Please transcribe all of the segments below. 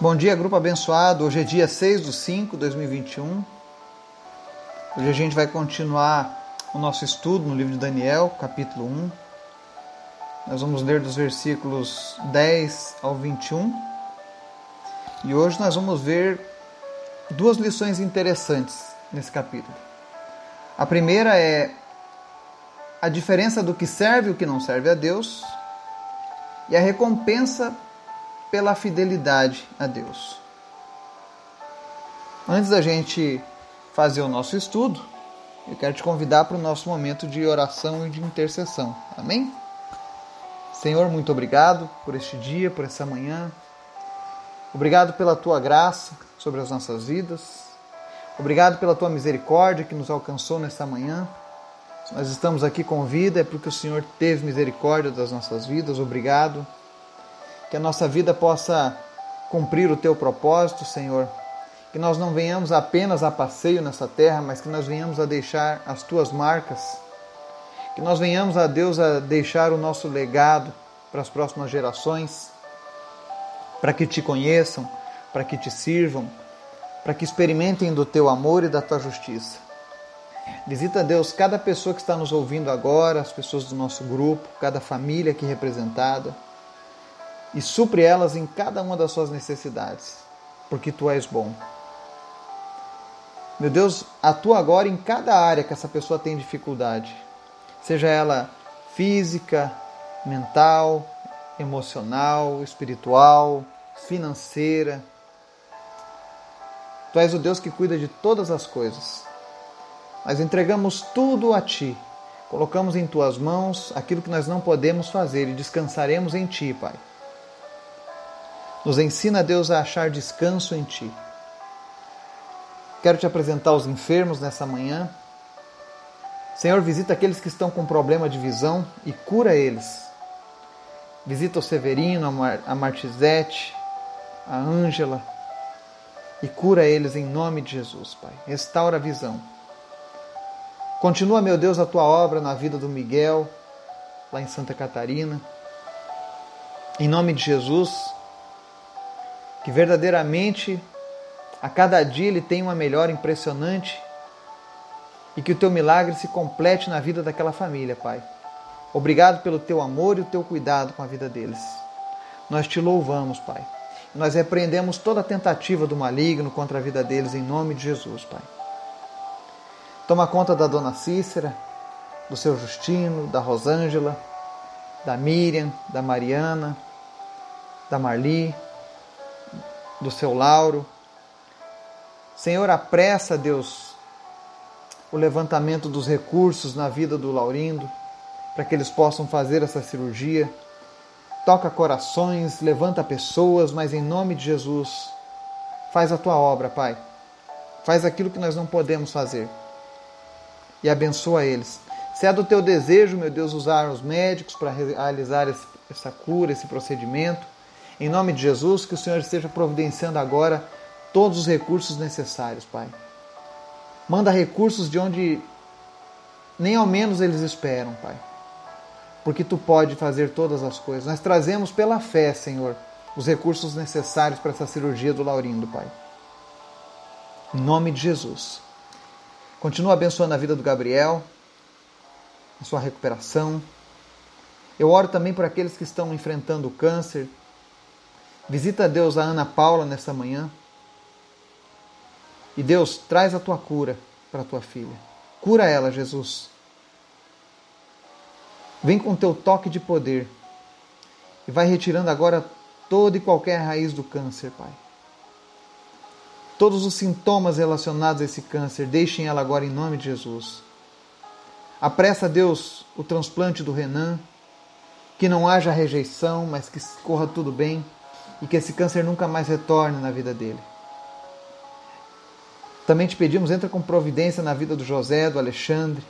Bom dia, grupo abençoado. Hoje é dia 6 de 5 de 2021. Hoje a gente vai continuar o nosso estudo no livro de Daniel, capítulo 1. Nós vamos ler dos versículos 10 ao 21. E hoje nós vamos ver duas lições interessantes nesse capítulo. A primeira é a diferença do que serve e o que não serve a Deus, e a recompensa pela fidelidade a Deus. Antes da gente fazer o nosso estudo, eu quero te convidar para o nosso momento de oração e de intercessão. Amém? Senhor, muito obrigado por este dia, por essa manhã. Obrigado pela tua graça sobre as nossas vidas. Obrigado pela tua misericórdia que nos alcançou nessa manhã. Se nós estamos aqui com vida é porque o Senhor teve misericórdia das nossas vidas. Obrigado que a nossa vida possa cumprir o teu propósito, Senhor. Que nós não venhamos apenas a passeio nessa terra, mas que nós venhamos a deixar as tuas marcas. Que nós venhamos a Deus a deixar o nosso legado para as próximas gerações, para que te conheçam, para que te sirvam, para que experimentem do teu amor e da tua justiça. Visita, Deus, cada pessoa que está nos ouvindo agora, as pessoas do nosso grupo, cada família aqui representada e supre elas em cada uma das suas necessidades, porque tu és bom. Meu Deus, atua agora em cada área que essa pessoa tem dificuldade, seja ela física, mental, emocional, espiritual, financeira. Tu és o Deus que cuida de todas as coisas. Nós entregamos tudo a Ti, colocamos em Tuas mãos aquilo que nós não podemos fazer e descansaremos em Ti, Pai. Nos ensina, Deus, a achar descanso em Ti. Quero te apresentar os enfermos nessa manhã. Senhor, visita aqueles que estão com problema de visão e cura eles. Visita o Severino, a Martizete, a Ângela e cura eles em nome de Jesus, Pai. Restaura a visão. Continua, meu Deus, a tua obra na vida do Miguel, lá em Santa Catarina. Em nome de Jesus, que verdadeiramente a cada dia ele tem uma melhora impressionante e que o teu milagre se complete na vida daquela família, Pai. Obrigado pelo teu amor e o teu cuidado com a vida deles. Nós te louvamos, Pai. Nós repreendemos toda tentativa do maligno contra a vida deles em nome de Jesus, Pai. Toma conta da dona Cícera, do seu Justino, da Rosângela, da Miriam, da Mariana, da Marli, do seu Lauro. Senhor, apressa, Deus, o levantamento dos recursos na vida do Laurindo, para que eles possam fazer essa cirurgia. Toca corações, levanta pessoas, mas em nome de Jesus, faz a tua obra, Pai. Faz aquilo que nós não podemos fazer e abençoa eles. Se é do teu desejo, meu Deus, usar os médicos para realizar essa cura, esse procedimento, em nome de Jesus, que o Senhor esteja providenciando agora todos os recursos necessários, Pai. Manda recursos de onde nem ao menos eles esperam, Pai. Porque tu pode fazer todas as coisas. Nós trazemos pela fé, Senhor, os recursos necessários para essa cirurgia do Laurindo, Pai. Em nome de Jesus. Continua abençoando a vida do Gabriel, a sua recuperação. Eu oro também por aqueles que estão enfrentando o câncer, Visita, Deus, a Ana Paula nessa manhã. E Deus, traz a tua cura para a tua filha. Cura ela, Jesus. Vem com o teu toque de poder e vai retirando agora toda e qualquer raiz do câncer, Pai. Todos os sintomas relacionados a esse câncer, deixem ela agora em nome de Jesus. Apressa, Deus, o transplante do Renan, que não haja rejeição, mas que corra tudo bem e que esse câncer nunca mais retorne na vida dele. Também te pedimos, entra com providência na vida do José, do Alexandre,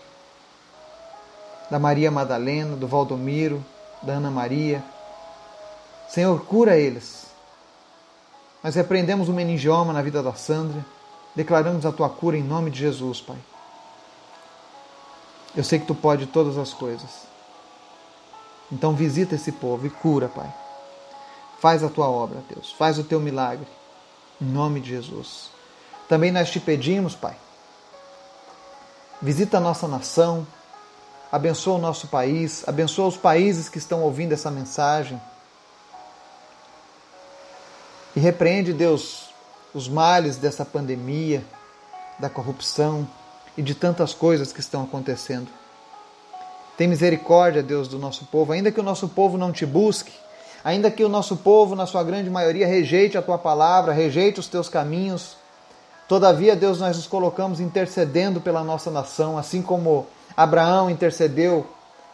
da Maria Madalena, do Valdomiro, da Ana Maria. Senhor, cura eles. Nós repreendemos o meningioma na vida da Sandra, declaramos a tua cura em nome de Jesus, Pai. Eu sei que tu pode todas as coisas. Então visita esse povo e cura, Pai. Faz a tua obra, Deus. Faz o teu milagre. Em nome de Jesus. Também nós te pedimos, Pai, visita a nossa nação, abençoa o nosso país, abençoa os países que estão ouvindo essa mensagem. E repreende, Deus, os males dessa pandemia, da corrupção e de tantas coisas que estão acontecendo. Tem misericórdia, Deus, do nosso povo, ainda que o nosso povo não te busque, ainda que o nosso povo, na sua grande maioria, rejeite a tua palavra, rejeite os teus caminhos. Todavia, Deus, nós nos colocamos intercedendo pela nossa nação, assim como Abraão intercedeu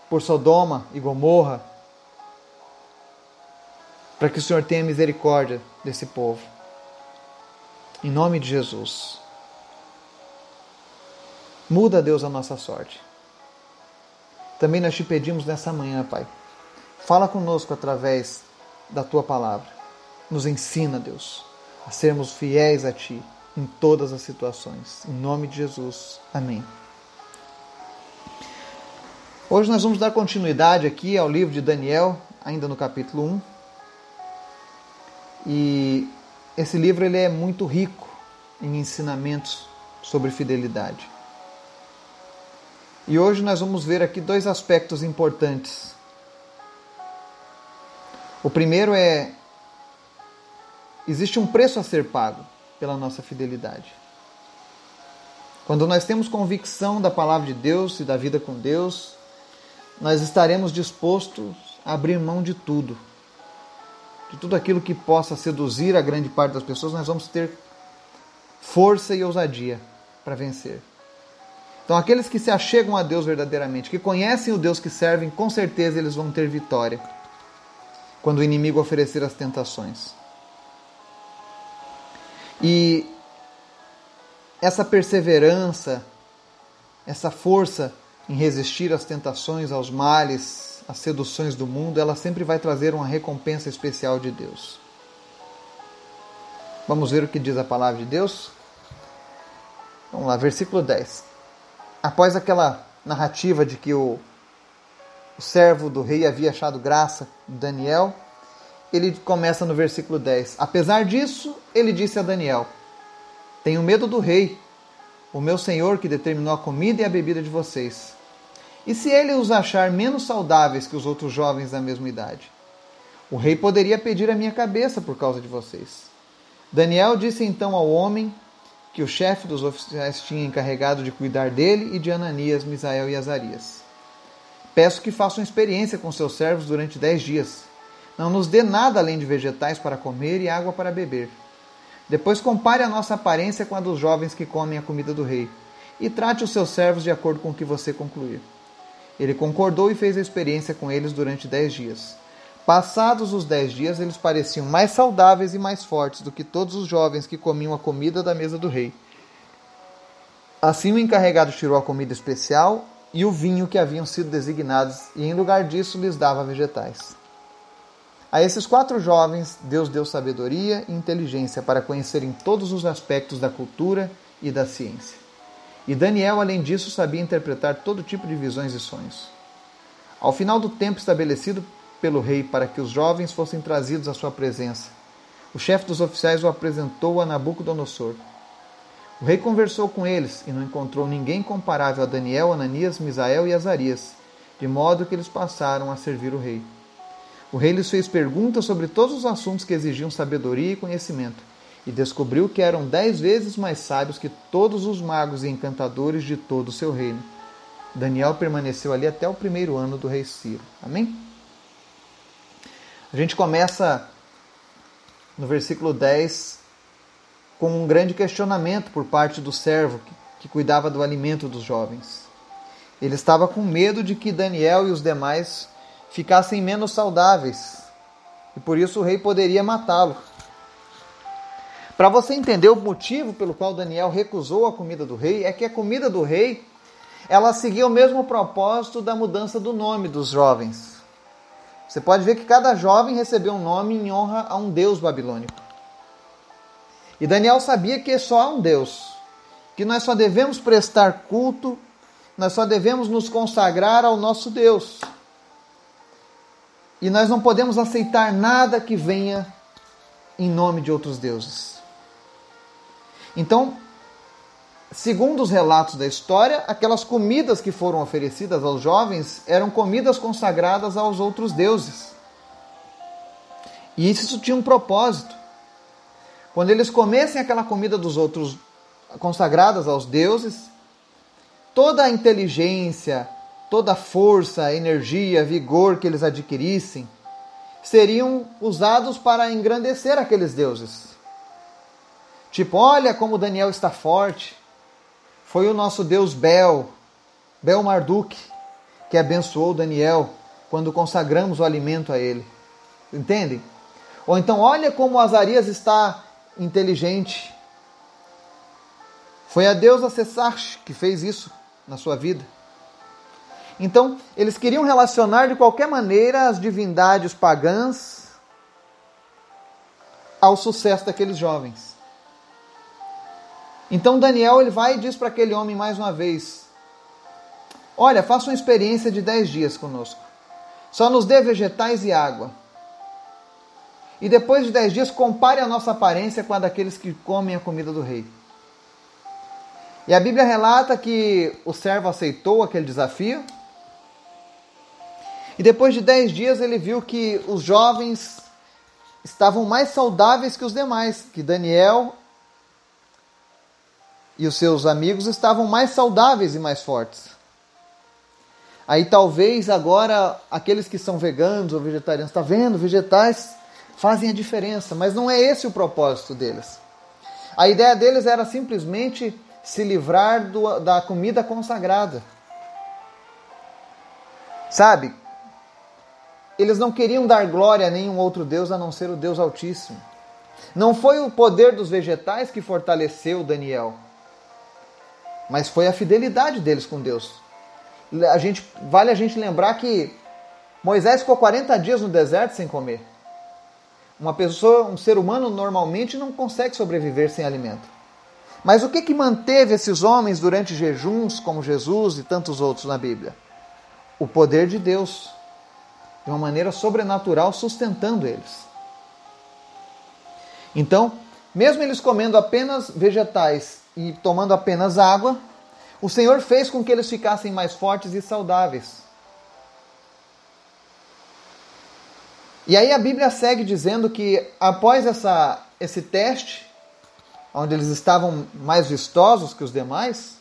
por Sodoma e Gomorra, para que o Senhor tenha misericórdia desse povo. Em nome de Jesus. Muda, Deus, a nossa sorte. Também nós te pedimos nessa manhã, Pai. Fala conosco através da tua palavra. Nos ensina, Deus, a sermos fiéis a Ti em todas as situações. Em nome de Jesus. Amém. Hoje nós vamos dar continuidade aqui ao livro de Daniel, ainda no capítulo 1. E esse livro ele é muito rico em ensinamentos sobre fidelidade. E hoje nós vamos ver aqui dois aspectos importantes. O primeiro é existe um preço a ser pago pela nossa fidelidade. Quando nós temos convicção da palavra de Deus e da vida com Deus, nós estaremos dispostos a abrir mão de tudo. De tudo aquilo que possa seduzir a grande parte das pessoas, nós vamos ter força e ousadia para vencer. Então, aqueles que se achegam a Deus verdadeiramente, que conhecem o Deus que servem, com certeza eles vão ter vitória quando o inimigo oferecer as tentações. E essa perseverança, essa força em resistir às tentações, aos males, às seduções do mundo, ela sempre vai trazer uma recompensa especial de Deus. Vamos ver o que diz a palavra de Deus? Vamos lá, versículo 10. Após aquela narrativa de que o, o servo do rei havia achado graça em Daniel, ele começa no versículo 10. Apesar disso, ele disse a Daniel: Tenho medo do rei, o meu senhor que determinou a comida e a bebida de vocês. E se ele os achar menos saudáveis que os outros jovens da mesma idade? O rei poderia pedir a minha cabeça por causa de vocês. Daniel disse então ao homem que o chefe dos oficiais tinha encarregado de cuidar dele e de Ananias, Misael e Azarias. Peço que façam experiência com seus servos durante dez dias. Não nos dê nada além de vegetais para comer e água para beber. Depois compare a nossa aparência com a dos jovens que comem a comida do rei, e trate os seus servos de acordo com o que você concluir. Ele concordou e fez a experiência com eles durante dez dias. Passados os dez dias, eles pareciam mais saudáveis e mais fortes do que todos os jovens que comiam a comida da mesa do rei. Assim, o encarregado tirou a comida especial e o vinho que haviam sido designados, e em lugar disso lhes dava vegetais. A esses quatro jovens, Deus deu sabedoria e inteligência para conhecerem todos os aspectos da cultura e da ciência. E Daniel, além disso, sabia interpretar todo tipo de visões e sonhos. Ao final do tempo estabelecido pelo rei para que os jovens fossem trazidos à sua presença, o chefe dos oficiais o apresentou a Nabucodonosor. O rei conversou com eles e não encontrou ninguém comparável a Daniel, Ananias, Misael e Azarias, de modo que eles passaram a servir o rei. O rei lhes fez perguntas sobre todos os assuntos que exigiam sabedoria e conhecimento e descobriu que eram dez vezes mais sábios que todos os magos e encantadores de todo o seu reino. Daniel permaneceu ali até o primeiro ano do rei Ciro. Amém? A gente começa no versículo 10 com um grande questionamento por parte do servo que, cuidava do alimento dos jovens. Ele estava com medo de que Daniel e os demais ficassem menos saudáveis e por isso o rei poderia matá-lo. Para você entender o motivo pelo qual Daniel recusou a comida do rei, é que a comida do rei ela seguia o mesmo propósito da mudança do nome dos jovens. Você pode ver que cada jovem recebeu um nome em honra a um deus babilônico. E Daniel sabia que só há um Deus, que nós só devemos prestar culto, nós só devemos nos consagrar ao nosso Deus. E nós não podemos aceitar nada que venha em nome de outros deuses. Então, segundo os relatos da história, aquelas comidas que foram oferecidas aos jovens eram comidas consagradas aos outros deuses. E isso tinha um propósito. Quando eles comessem aquela comida dos outros consagradas aos deuses, toda a inteligência, toda a força, energia, vigor que eles adquirissem seriam usados para engrandecer aqueles deuses. Tipo, olha como Daniel está forte. Foi o nosso Deus Bel, Bel Marduk, que abençoou Daniel quando consagramos o alimento a ele. Entendem? Ou então, olha como Azarias está inteligente. Foi a deusa Sessarch que fez isso na sua vida. Então, eles queriam relacionar de qualquer maneira as divindades pagãs ao sucesso daqueles jovens. Então Daniel ele vai e diz para aquele homem mais uma vez: Olha, faça uma experiência de dez dias conosco. Só nos dê vegetais e água. E depois de dez dias, compare a nossa aparência com a daqueles que comem a comida do rei. E a Bíblia relata que o servo aceitou aquele desafio e depois de dez dias ele viu que os jovens estavam mais saudáveis que os demais, que Daniel e os seus amigos estavam mais saudáveis e mais fortes. Aí talvez agora aqueles que são veganos ou vegetarianos, está vendo? Vegetais fazem a diferença, mas não é esse o propósito deles. A ideia deles era simplesmente se livrar do, da comida consagrada. Sabe? eles não queriam dar glória a nenhum outro Deus a não ser o Deus Altíssimo. Não foi o poder dos vegetais que fortaleceu Daniel, mas foi a fidelidade deles com Deus. A gente, vale a gente lembrar que Moisés ficou 40 dias no deserto sem comer. Uma pessoa, um ser humano normalmente não consegue sobreviver sem alimento. Mas o que que manteve esses homens durante jejuns, como Jesus e tantos outros na Bíblia? O poder de Deus de uma maneira sobrenatural, sustentando eles. Então, mesmo eles comendo apenas vegetais e tomando apenas água, o Senhor fez com que eles ficassem mais fortes e saudáveis. E aí a Bíblia segue dizendo que após essa, esse teste, onde eles estavam mais vistosos que os demais,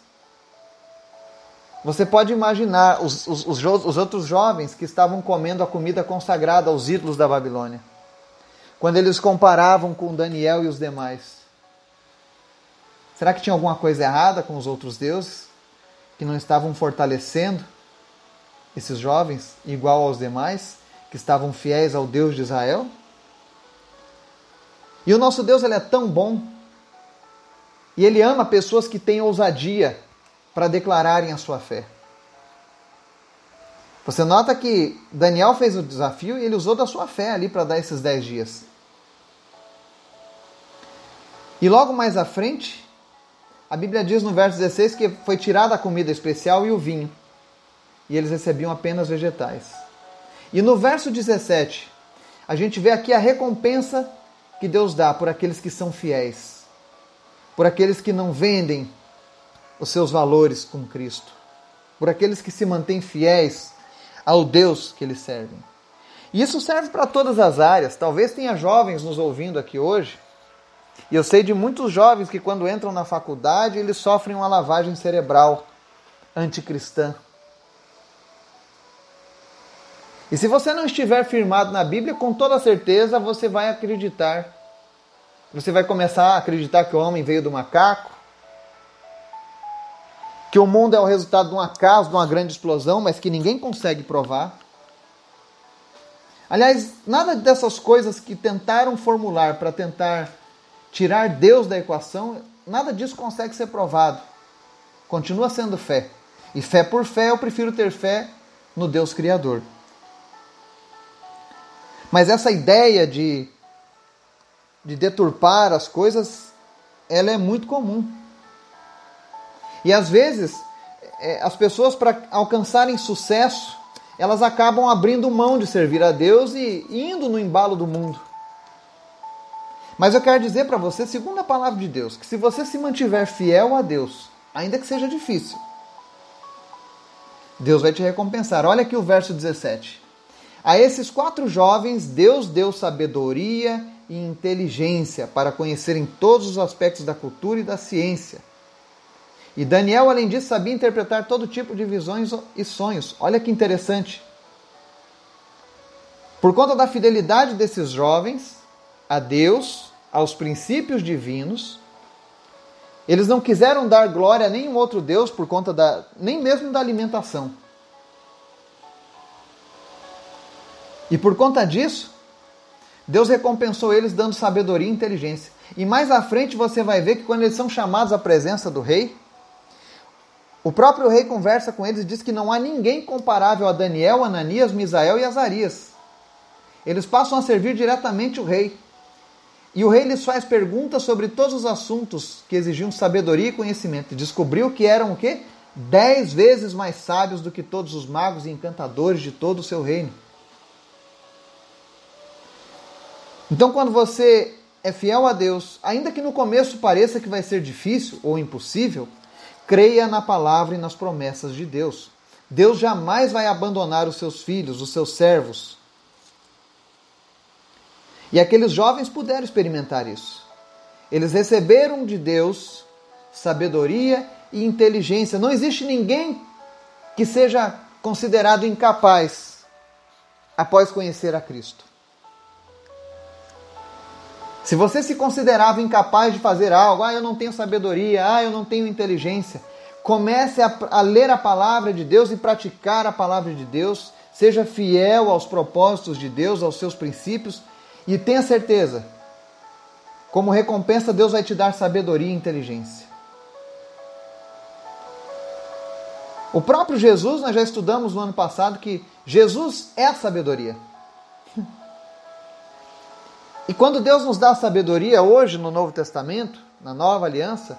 você pode imaginar os, os, os, os, outros jovens que estavam comendo a comida consagrada aos ídolos da Babilônia, quando eles comparavam com Daniel e os demais. Será que tinha alguma coisa errada com os outros deuses que não estavam fortalecendo esses jovens igual aos demais que estavam fiéis ao Deus de Israel? E o nosso Deus ele é tão bom e ele ama pessoas que têm ousadia para declararem a sua fé. Você nota que Daniel fez o desafio e ele usou da sua fé ali para dar esses dez dias. E logo mais à frente, a Bíblia diz no verso 16 que foi tirada a comida especial e o vinho, e eles recebiam apenas vegetais. E no verso 17, a gente vê aqui a recompensa que Deus dá por aqueles que são fiéis, por aqueles que não vendem os seus valores com Cristo, por aqueles que se mantêm fiéis ao Deus que eles servem. E isso serve para todas as áreas. Talvez tenha jovens nos ouvindo aqui hoje. E eu sei de muitos jovens que, quando entram na faculdade, eles sofrem uma lavagem cerebral anticristã. E se você não estiver firmado na Bíblia, com toda certeza você vai acreditar. Você vai começar a acreditar que o homem veio do macaco, que o mundo é o resultado de um acaso, de uma grande explosão, mas que ninguém consegue provar. Aliás, nada dessas coisas que tentaram formular para tentar tirar Deus da equação, nada disso consegue ser provado. Continua sendo fé. E fé por fé, eu prefiro ter fé no Deus Criador. Mas essa ideia de, de deturpar as coisas, ela é muito comum. E às vezes, é, as pessoas, para alcançarem sucesso, elas acabam abrindo mão de servir a Deus e indo no embalo do mundo. Mas eu quero dizer para você, segundo a palavra de Deus, que se você se mantiver fiel a Deus, ainda que seja difícil, Deus vai te recompensar. Olha aqui o verso 17. A esses quatro jovens, Deus deu sabedoria e inteligência para conhecerem todos os aspectos da cultura e da ciência. E Daniel, além disso, sabia interpretar todo tipo de visões e sonhos. Olha que interessante. Por conta da fidelidade desses jovens a Deus, aos princípios divinos, eles não quiseram dar glória a nenhum outro Deus por conta da nem mesmo da alimentação. E por conta disso, Deus recompensou eles dando sabedoria e inteligência. E mais à frente você vai ver que quando eles são chamados à presença do rei, o próprio rei conversa com eles e diz que não há ninguém comparável a Daniel, Ananias, Misael e Azarias. Eles passam a servir diretamente o rei. E o rei lhes faz perguntas sobre todos os assuntos que exigiam sabedoria e conhecimento. E descobriu que eram o quê? Dez vezes mais sábios do que todos os magos e encantadores de todo o seu reino. Então, quando você é fiel a Deus, ainda que no começo pareça que vai ser difícil ou impossível, creia na palavra e nas promessas de Deus. Deus jamais vai abandonar os seus filhos, os seus servos, e aqueles jovens puderam experimentar isso. Eles receberam de Deus sabedoria e inteligência. Não existe ninguém que seja considerado incapaz após conhecer a Cristo. Se você se considerava incapaz de fazer algo, ah, eu não tenho sabedoria, ah, eu não tenho inteligência, comece a, a, ler a palavra de Deus e praticar a palavra de Deus, seja fiel aos propósitos de Deus, aos seus princípios, e tenha certeza, como recompensa, Deus vai te dar sabedoria e inteligência. O próprio Jesus, nós já estudamos no ano passado que Jesus é a sabedoria. E quando Deus nos dá sabedoria hoje no Novo Testamento, na Nova Aliança,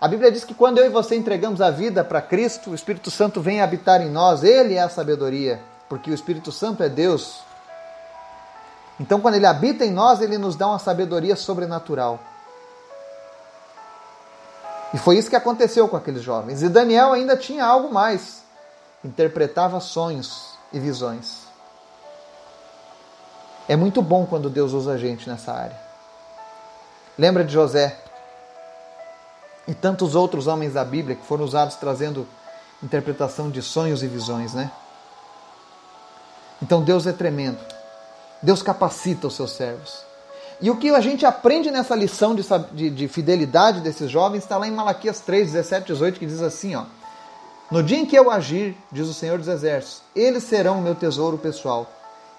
a Bíblia diz que quando eu e você entregamos a vida para Cristo, o Espírito Santo vem habitar em nós, ele é a sabedoria, porque o Espírito Santo é Deus, então, quando ele habita em nós, ele nos dá uma sabedoria sobrenatural. E foi isso que aconteceu com aqueles jovens. E Daniel ainda tinha algo mais: interpretava sonhos e visões. É muito bom quando Deus usa a gente nessa área. Lembra de José e tantos outros homens da Bíblia que foram usados trazendo interpretação de sonhos e visões, né? Então Deus é tremendo. Deus capacita os seus servos. E o que a gente aprende nessa lição de, de, de fidelidade desses jovens está lá em Malaquias 3, 17, 18, que diz assim: ó, No dia em que eu agir, diz o Senhor dos Exércitos, eles serão o meu tesouro pessoal.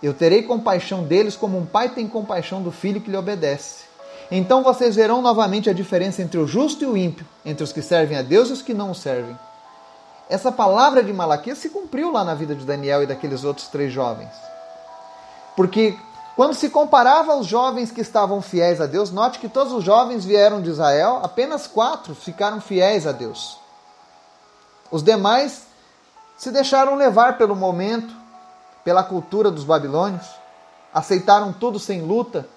Eu terei compaixão deles como um pai tem compaixão do filho que lhe obedece. Então vocês verão novamente a diferença entre o justo e o ímpio, entre os que servem a Deus e os que não o servem. Essa palavra de Malaquias se cumpriu lá na vida de Daniel e daqueles outros três jovens. Porque quando se comparava aos jovens que estavam fiéis a Deus, note que todos os jovens vieram de Israel, apenas quatro ficaram fiéis a Deus. Os demais se deixaram levar pelo momento, pela cultura dos babilônios, aceitaram tudo sem luta.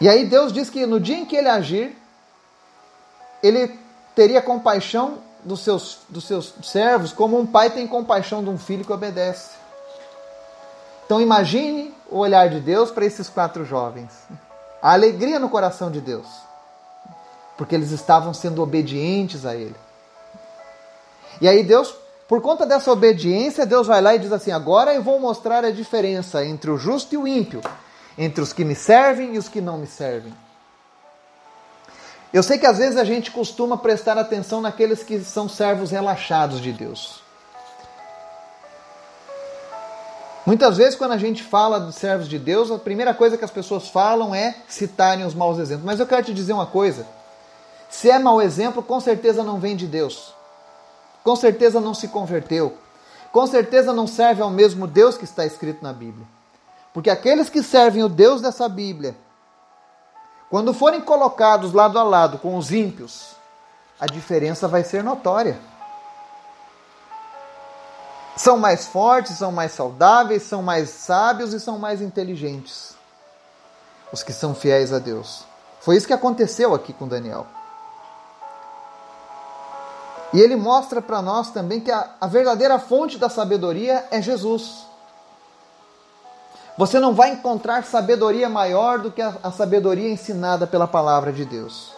E aí Deus diz que no dia em que ele agir, ele teria compaixão dos seus, dos seus servos como um pai tem compaixão de um filho que obedece. Então imagine o olhar de Deus para esses quatro jovens. A alegria no coração de Deus. Porque eles estavam sendo obedientes a Ele. E aí Deus, por conta dessa obediência, Deus vai lá e diz assim: agora eu vou mostrar a diferença entre o justo e o ímpio, entre os que me servem e os que não me servem. Eu sei que às vezes a gente costuma prestar atenção naqueles que são servos relaxados de Deus. Muitas vezes, quando a gente fala de servos de Deus, a primeira coisa que as pessoas falam é citarem os maus exemplos. Mas eu quero te dizer uma coisa: se é mau exemplo, com certeza não vem de Deus. Com certeza não se converteu. Com certeza não serve ao mesmo Deus que está escrito na Bíblia. Porque aqueles que servem o Deus dessa Bíblia quando forem colocados lado a lado com os ímpios, a diferença vai ser notória. São mais fortes, são mais saudáveis, são mais sábios e são mais inteligentes. os que são fiéis a Deus. Foi isso que aconteceu aqui com Daniel. E ele mostra para nós também que a, a verdadeira fonte da sabedoria é Jesus. Você não vai encontrar sabedoria maior do que a, a sabedoria ensinada pela palavra de Deus.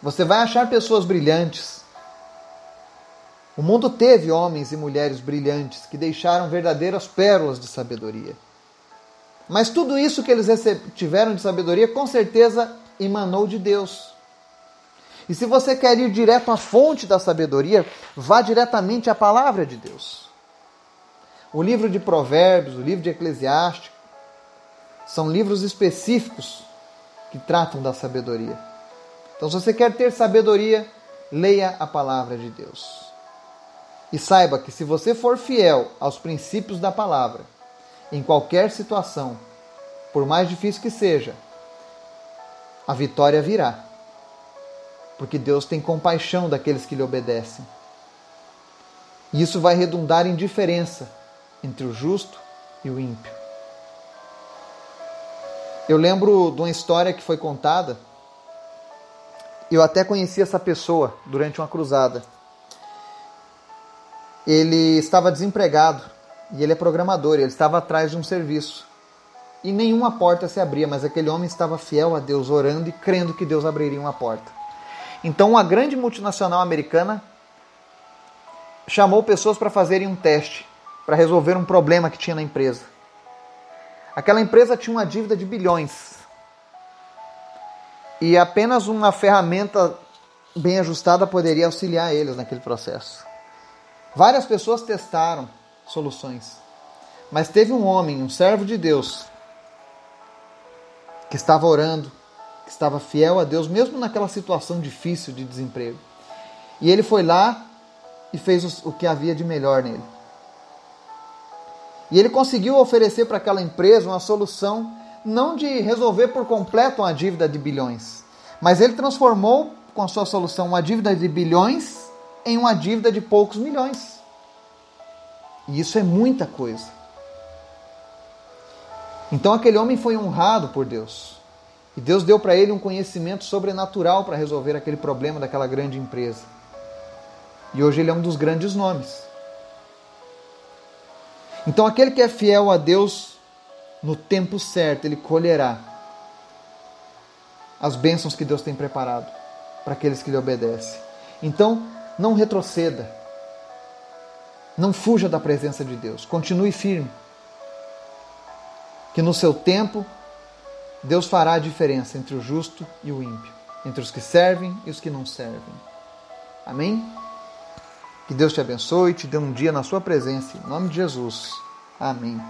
Você vai achar pessoas brilhantes. O mundo teve homens e mulheres brilhantes que deixaram verdadeiras pérolas de sabedoria. Mas tudo isso que eles tiveram de sabedoria, com certeza emanou de Deus. E se você quer ir direto à fonte da sabedoria, vá diretamente à palavra de Deus. O livro de Provérbios, o livro de Eclesiástico, são livros específicos que tratam da sabedoria. Então, se você quer ter sabedoria, leia a palavra de Deus. E saiba que se você for fiel aos princípios da palavra, em qualquer situação, por mais difícil que seja, a vitória virá porque Deus tem compaixão daqueles que lhe obedecem. E isso vai redundar em diferença entre o justo e o ímpio. Eu lembro de uma história que foi contada. Eu até conheci essa pessoa durante uma cruzada. Ele estava desempregado e ele é programador. Ele estava atrás de um serviço e nenhuma porta se abria, mas aquele homem estava fiel a Deus, orando e crendo que Deus abriria uma porta. Então, uma grande multinacional americana chamou pessoas para fazerem um teste, para resolver um problema que tinha na empresa. Aquela empresa tinha uma dívida de bilhões. E apenas uma ferramenta bem ajustada poderia auxiliar eles naquele processo. Várias pessoas testaram soluções. Mas teve um homem, um servo de Deus, que estava orando, estava fiel a Deus, mesmo naquela situação difícil de desemprego. E ele foi lá e fez o que havia de melhor nele. E ele conseguiu oferecer para aquela empresa uma solução não de resolver por completo uma dívida de bilhões, mas ele transformou com a sua solução uma dívida de bilhões em uma dívida de poucos milhões. E isso é muita coisa. Então aquele homem foi honrado por Deus. E Deus deu para ele um conhecimento sobrenatural para resolver aquele problema daquela grande empresa. E hoje ele é um dos grandes nomes. Então, aquele que é fiel a Deus no tempo certo, ele colherá as bênçãos que Deus tem preparado para aqueles que lhe obedecem. Então, não retroceda. Não fuja da presença de Deus. Continue firme. Que no seu tempo Deus fará a diferença entre o justo e o ímpio, entre os que servem e os que não servem. Amém? Que Deus te abençoe e te dê um dia na sua presença. Em nome de Jesus. Amém.